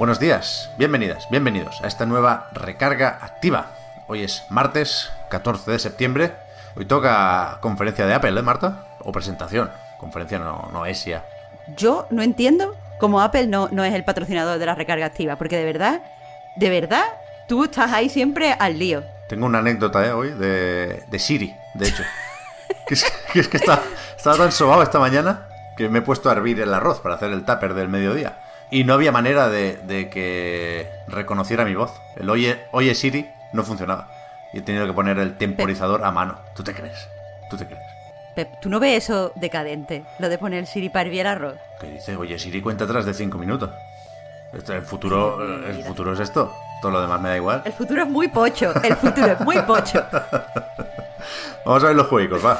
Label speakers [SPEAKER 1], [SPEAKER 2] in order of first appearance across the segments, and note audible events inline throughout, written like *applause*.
[SPEAKER 1] Buenos días, bienvenidas, bienvenidos a esta nueva recarga activa. Hoy es martes 14 de septiembre. Hoy toca conferencia de Apple, ¿eh, Marta? O presentación. Conferencia no, no es ya.
[SPEAKER 2] Yo no entiendo cómo Apple no, no es el patrocinador de la recarga activa, porque de verdad, de verdad, tú estás ahí siempre al lío.
[SPEAKER 1] Tengo una anécdota ¿eh? hoy de, de Siri, de hecho. *laughs* que es que, es que está- estaba tan sobado esta mañana que me he puesto a hervir el arroz para hacer el tupper del mediodía. Y no había manera de, de que reconociera mi voz. El oye, oye Siri no funcionaba. Y he tenido que poner el temporizador a mano. ¿Tú te crees? ¿Tú te crees?
[SPEAKER 2] Pep, ¿tú no ves eso decadente? Lo de poner Siri para hervir arroz.
[SPEAKER 1] ¿Qué dice? Oye Siri cuenta atrás de 5 minutos. Esto, el futuro, el futuro es esto. Todo lo demás me da igual.
[SPEAKER 2] El futuro es muy pocho, el futuro es muy pocho. *laughs*
[SPEAKER 1] Vamos a ver los juegos, va.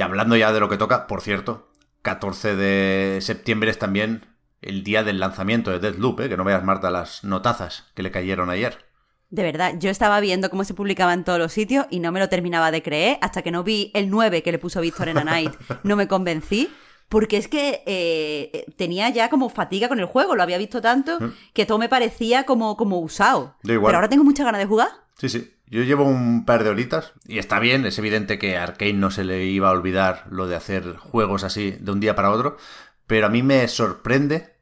[SPEAKER 1] Y hablando ya de lo que toca, por cierto, 14 de septiembre es también el día del lanzamiento de Deathloop, ¿eh? que no veas, Marta, las notazas que le cayeron ayer.
[SPEAKER 2] De verdad, yo estaba viendo cómo se publicaba en todos los sitios y no me lo terminaba de creer hasta que no vi el 9 que le puso Víctor en A Night. No me convencí. Porque es que eh, tenía ya como fatiga con el juego, lo había visto tanto que todo me parecía como, como usado. Pero ahora tengo muchas ganas de jugar.
[SPEAKER 1] Sí, sí. Yo llevo un par de horitas y está bien, es evidente que a Arkane no se le iba a olvidar lo de hacer juegos así de un día para otro, pero a mí me sorprende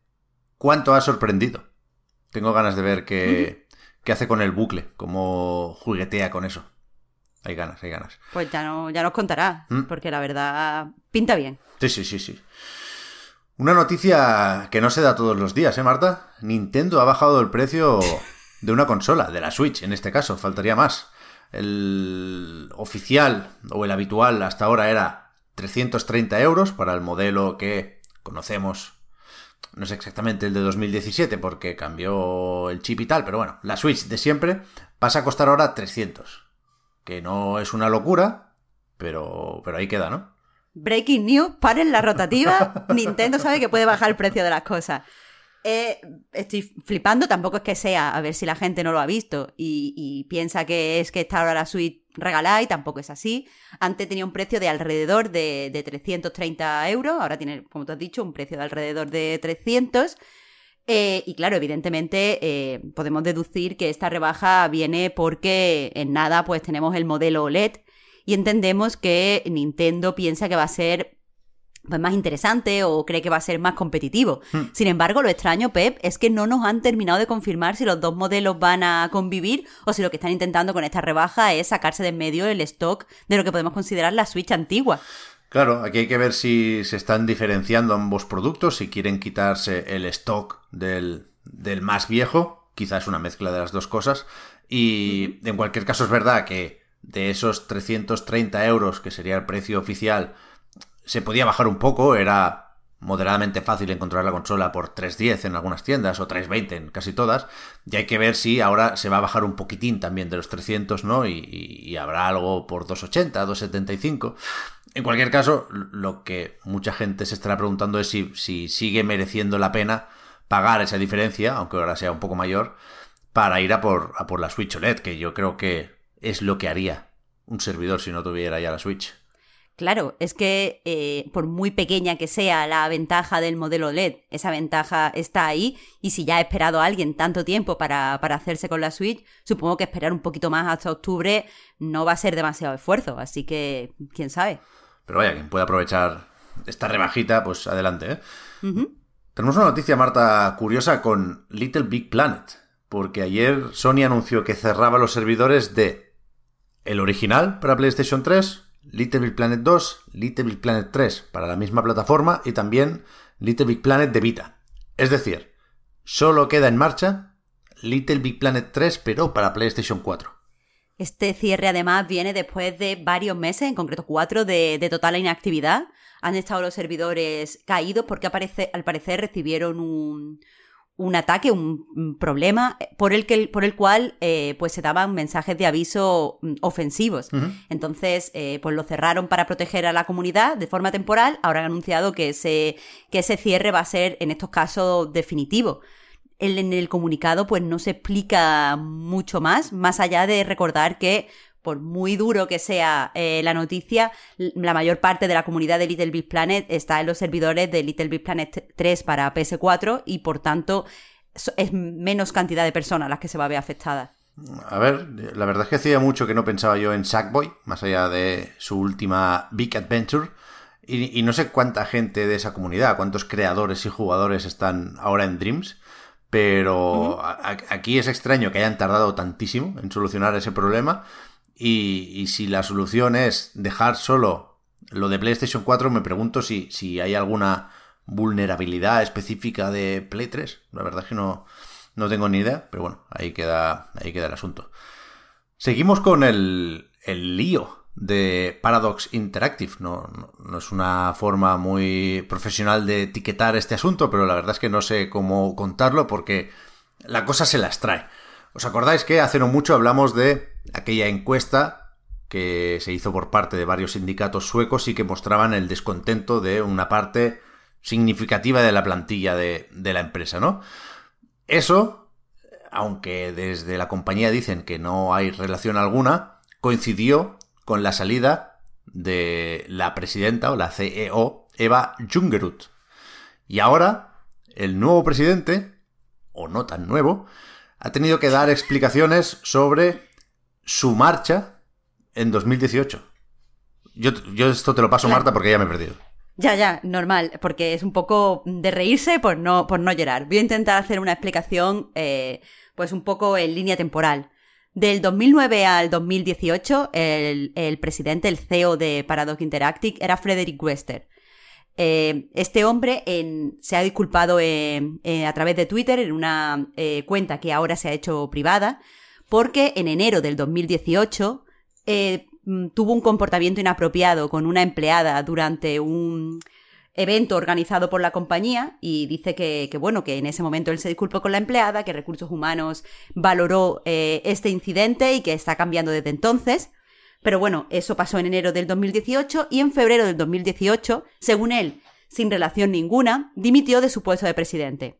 [SPEAKER 1] cuánto ha sorprendido. Tengo ganas de ver qué, qué hace con el bucle, cómo juguetea con eso. Hay ganas, hay ganas.
[SPEAKER 2] Pues ya, no, ya nos contará,
[SPEAKER 1] ¿Mm?
[SPEAKER 2] porque la verdad pinta bien.
[SPEAKER 1] Sí, sí, sí, sí. Una noticia que no se da todos los días, ¿eh, Marta? Nintendo ha bajado el precio de una consola, de la Switch en este caso, faltaría más. El oficial o el habitual hasta ahora era 330 euros para el modelo que conocemos. No es exactamente el de 2017 porque cambió el chip y tal, pero bueno, la Switch de siempre pasa a costar ahora 300. Que no es una locura, pero, pero ahí queda, ¿no?
[SPEAKER 2] Breaking news, paren la rotativa. *laughs* Nintendo sabe que puede bajar el precio de las cosas. Eh, estoy flipando, tampoco es que sea, a ver si la gente no lo ha visto y, piensa que es que está ahora la suite regalada y tampoco es así. Antes tenía un precio de alrededor de, de 330 euros, ahora tiene, como tú has dicho, un precio de alrededor de 300. Eh, y claro, evidentemente eh, podemos deducir que esta rebaja viene porque en nada pues tenemos el modelo OLED y entendemos que Nintendo piensa que va a ser pues, más interesante o cree que va a ser más competitivo. Sin embargo, lo extraño, Pep, es que no nos han terminado de confirmar si los dos modelos van a convivir o si lo que están intentando con esta rebaja es sacarse de en medio el stock de lo que podemos considerar la Switch antigua.
[SPEAKER 1] Claro, aquí hay que ver si se están diferenciando ambos productos, si quieren quitarse el stock del, del más viejo, quizás una mezcla de las dos cosas. Y en cualquier caso es verdad que de esos 330 euros, que sería el precio oficial, se podía bajar un poco, era moderadamente fácil encontrar la consola por 3.10 en algunas tiendas o 3.20 en casi todas, y hay que ver si ahora se va a bajar un poquitín también de los 300, ¿no? Y, habrá algo por 2.80, 2.75. En cualquier caso, lo que mucha gente se estará preguntando es si, si sigue mereciendo la pena pagar esa diferencia, aunque ahora sea un poco mayor, para ir a por, a por la Switch OLED, que yo creo que es lo que haría un servidor si no tuviera ya la Switch.
[SPEAKER 2] Claro, es que eh, por muy pequeña que sea la ventaja del modelo LED, esa ventaja está ahí y si ya ha esperado a alguien tanto tiempo para, para hacerse con la Switch, supongo que esperar un poquito más hasta octubre no va a ser demasiado esfuerzo, así que quién sabe.
[SPEAKER 1] Pero vaya, quien pueda aprovechar esta rebajita, pues adelante, ¿eh? Tenemos una noticia, Marta, curiosa con Little Big Planet, porque ayer Sony anunció que cerraba los servidores de el original para PlayStation 3 Little Big Planet 2, Little Big Planet 3 para la misma plataforma y también Little Big Planet de Vita. Es decir, solo queda en marcha Little Big Planet 3 pero para PlayStation 4.
[SPEAKER 2] Este cierre además viene después de varios meses, en concreto cuatro, de, total inactividad. Han estado los servidores caídos porque al parecer recibieron un, un ataque, un, problema por el, que, por el cual eh, pues se daban mensajes de aviso mm, ofensivos. Entonces, eh, pues lo cerraron para proteger a la comunidad de forma temporal. Ahora han anunciado que ese, que ese cierre va a ser en estos casos definitivo. en el comunicado pues no se explica mucho más, más allá de recordar que por muy duro que sea eh, la noticia, la mayor parte de la comunidad de Little Big Planet está en los servidores de Little Big Planet 3 para PS4 y por tanto es menos cantidad de personas las que se va a ver afectadas.
[SPEAKER 1] A ver, la verdad es que hacía mucho que no pensaba yo en Sackboy, más allá de su última Big Adventure. Y, no sé cuánta gente de esa comunidad, cuántos creadores y jugadores están ahora en Dreams, pero aquí es extraño que hayan tardado tantísimo en solucionar ese problema. Y, si la solución es dejar solo lo de PlayStation 4, me pregunto si, si hay alguna vulnerabilidad específica de Play 3. La verdad es que no, no tengo ni idea, pero bueno, ahí queda, ahí queda el asunto. Seguimos con el, el lío de Paradox Interactive. No, no, es una forma muy profesional de etiquetar este asunto, pero la verdad es que no sé cómo contarlo porque la cosa se las trae. ¿Os acordáis que hace no mucho hablamos de aquella encuesta que se hizo por parte de varios sindicatos suecos y que mostraban el descontento de una parte significativa de la plantilla de, la empresa, ¿no? Eso, aunque desde la compañía dicen que no hay relación alguna, coincidió con la salida de la presidenta o la CEO, Eva Jungerut. Y ahora, el nuevo presidente, o no tan nuevo, ha tenido que dar explicaciones sobre su marcha en 2018. Yo, yo esto te lo paso, Marta, porque ya me he perdido.
[SPEAKER 2] Ya, ya, normal, porque es un poco de reírse por no, por no llorar. Voy a intentar hacer una explicación, eh, pues un poco en línea temporal. Del 2009 al 2018, el, el presidente, el CEO de Paradox Interactive era Frederick Wester. Eh, este hombre se ha disculpado a través de Twitter en una eh, cuenta que ahora se ha hecho privada, porque en enero del 2018 eh, mm, tuvo un comportamiento inapropiado con una empleada durante un evento organizado por la compañía y dice que, bueno, que en ese momento él se disculpó con la empleada, que Recursos Humanos valoró este incidente y que está cambiando desde entonces. Pero bueno, eso pasó en enero del 2018 y en febrero del 2018, según él, sin relación ninguna, dimitió de su puesto de presidente.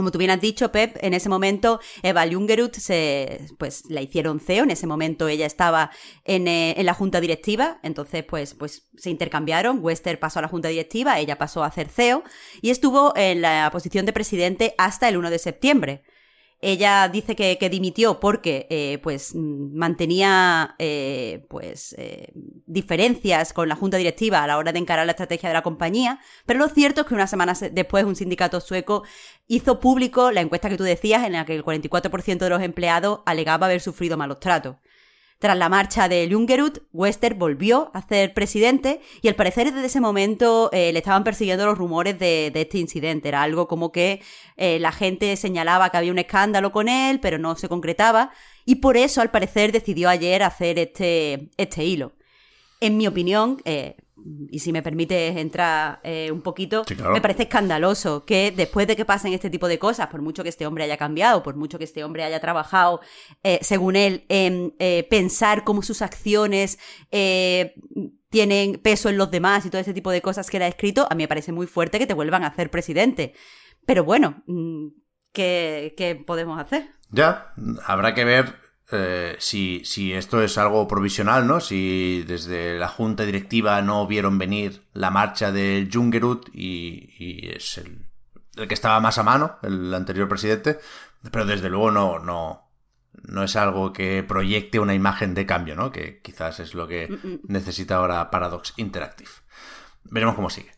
[SPEAKER 2] Como tú bien has dicho, Pep, en ese momento Eva Jungerut se, pues, la hicieron CEO. En ese momento ella estaba en, eh, en, la junta directiva. Entonces, pues, pues se intercambiaron. Wester pasó a la junta directiva, ella pasó a ser CEO y estuvo en la posición de presidente hasta el 1 de septiembre. Ella dice que, dimitió porque eh, pues mantenía eh, pues diferencias con la junta directiva a la hora de encarar la estrategia de la compañía, pero lo cierto es que unas semanas después un sindicato sueco hizo público la encuesta que tú decías en la que el 44% de los empleados alegaba haber sufrido malos tratos. Tras la marcha de Jungerud, Wester volvió a ser presidente y al parecer desde ese momento eh, le estaban persiguiendo los rumores de, este incidente. Era algo como que eh, la gente señalaba que había un escándalo con él, pero no se concretaba y por eso al parecer decidió ayer hacer este, este hilo. En mi opinión, eh, y si me permites entrar eh, un poquito, me parece escandaloso que después de que pasen este tipo de cosas, por mucho que este hombre haya cambiado, por mucho que este hombre haya trabajado, eh, según él, en eh, pensar cómo sus acciones tienen peso en los demás y todo ese tipo de cosas que él ha escrito, a mí me parece muy fuerte que te vuelvan a hacer presidente. Pero bueno, mm, ¿qué, qué podemos hacer?
[SPEAKER 1] Ya, habrá que ver eh, si, si, esto es algo provisional, ¿no? Si desde la junta directiva no vieron venir la marcha del Jungerut y, es el, el, que estaba más a mano, el anterior presidente, pero desde luego no, no, no es algo que proyecte una imagen de cambio, ¿no? Que quizás es lo que mm, mm. necesita ahora Paradox Interactive. Veremos cómo sigue.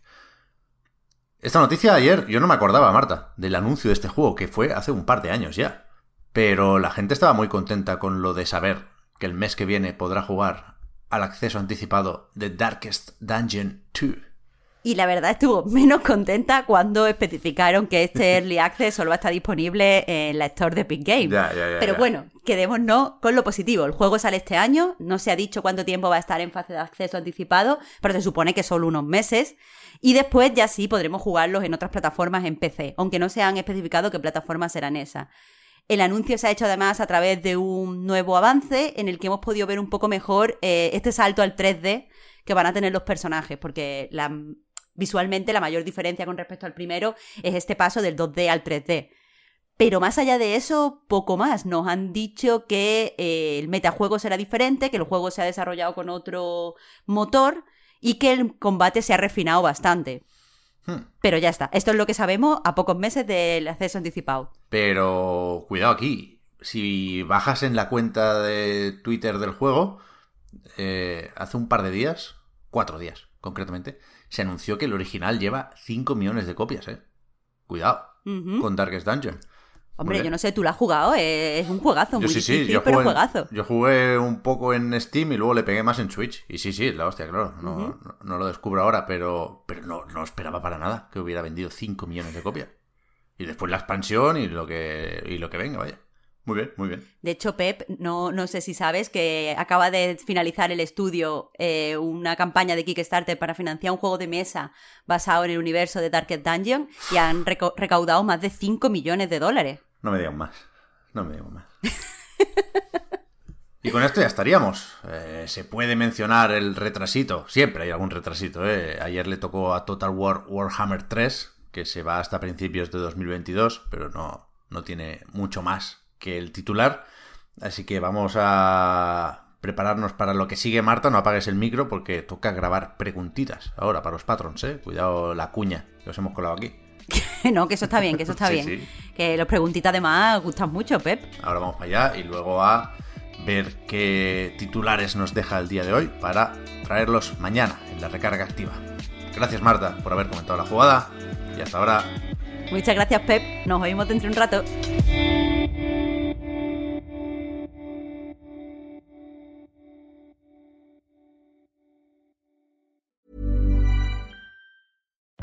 [SPEAKER 1] Esta noticia ayer, yo no me acordaba, Marta, del anuncio de este juego, que fue hace un par de años ya. Pero la gente estaba muy contenta con lo de saber que el mes que viene podrá jugar al acceso anticipado de Darkest Dungeon 2.
[SPEAKER 2] Y la verdad estuvo menos contenta cuando especificaron que este *laughs* Early Access solo va a estar disponible en la Store de Epic Games.
[SPEAKER 1] Ya, ya, ya,
[SPEAKER 2] Pero bueno, quedémonos con lo positivo. El juego sale este año, no se ha dicho cuánto tiempo va a estar en fase de acceso anticipado, pero se supone que solo unos meses. Y después ya sí podremos jugarlos en otras plataformas en PC, aunque no se han especificado qué plataformas serán esas. El anuncio se ha hecho además a través de un nuevo avance en el que hemos podido ver un poco mejor eh, este salto al 3D que van a tener los personajes, porque visualmente la mayor diferencia con respecto al primero es este paso del 2D al 3D. Pero más allá de eso, poco más. Nos han dicho que eh, el metajuego será diferente, que el juego se ha desarrollado con otro motor y que el combate se ha refinado bastante.
[SPEAKER 1] Hmm.
[SPEAKER 2] Pero ya está. Esto es lo que sabemos a pocos meses del acceso anticipado.
[SPEAKER 1] Pero cuidado aquí. Si bajas en la cuenta de Twitter del juego, eh, hace un par de días, cuatro días concretamente, se anunció que el original lleva 5 millones de copias, ¿eh? Cuidado con Darkest Dungeon.
[SPEAKER 2] Hombre, yo no sé, tú lo has jugado, eh, es un juegazo,
[SPEAKER 1] Yo
[SPEAKER 2] muy
[SPEAKER 1] sí, sí,
[SPEAKER 2] difícil,
[SPEAKER 1] yo
[SPEAKER 2] pero
[SPEAKER 1] en-
[SPEAKER 2] juegazo.
[SPEAKER 1] yo jugué un poco en Steam y luego le pegué más en Switch. Y sí, sí, es la hostia, claro. No,
[SPEAKER 2] Ujú.
[SPEAKER 1] no, no lo descubro ahora, pero, pero no, no esperaba para nada que hubiera vendido 5 millones de copias. Y después la expansión y lo que, y lo que venga, vaya. Muy bien, muy bien.
[SPEAKER 2] De hecho, Pep, no, no sé si sabes que acaba de finalizar el estudio eh, una campaña de Kickstarter para financiar un juego de mesa basado en el universo de Darkest Dungeon y han reco- recaudado más de 5 millones de dólares.
[SPEAKER 1] No me digan más. No me digan más. Y con esto ya estaríamos. Eh, se puede mencionar el retrasito. Siempre hay algún retrasito. ¿eh? Ayer le tocó a Total War Warhammer 3, que se va hasta principios de 2022, pero no, no tiene mucho más que el titular. Así que vamos a prepararnos para lo que sigue, Marta. No apagues el micro porque toca grabar preguntitas ahora para los patrons. ¿eh? Cuidado la cuña que os hemos colado aquí. *laughs*
[SPEAKER 2] no, que eso está bien, que eso está *laughs*
[SPEAKER 1] Sí,
[SPEAKER 2] bien.
[SPEAKER 1] sí.
[SPEAKER 2] Que los preguntitas además gustan mucho, Pep.
[SPEAKER 1] Ahora vamos para allá y luego a ver qué titulares nos deja el día de hoy para traerlos mañana en la recarga activa. Gracias Marta por haber comentado la jugada y hasta ahora.
[SPEAKER 2] Muchas gracias, Pep. Nos oímos dentro de un rato.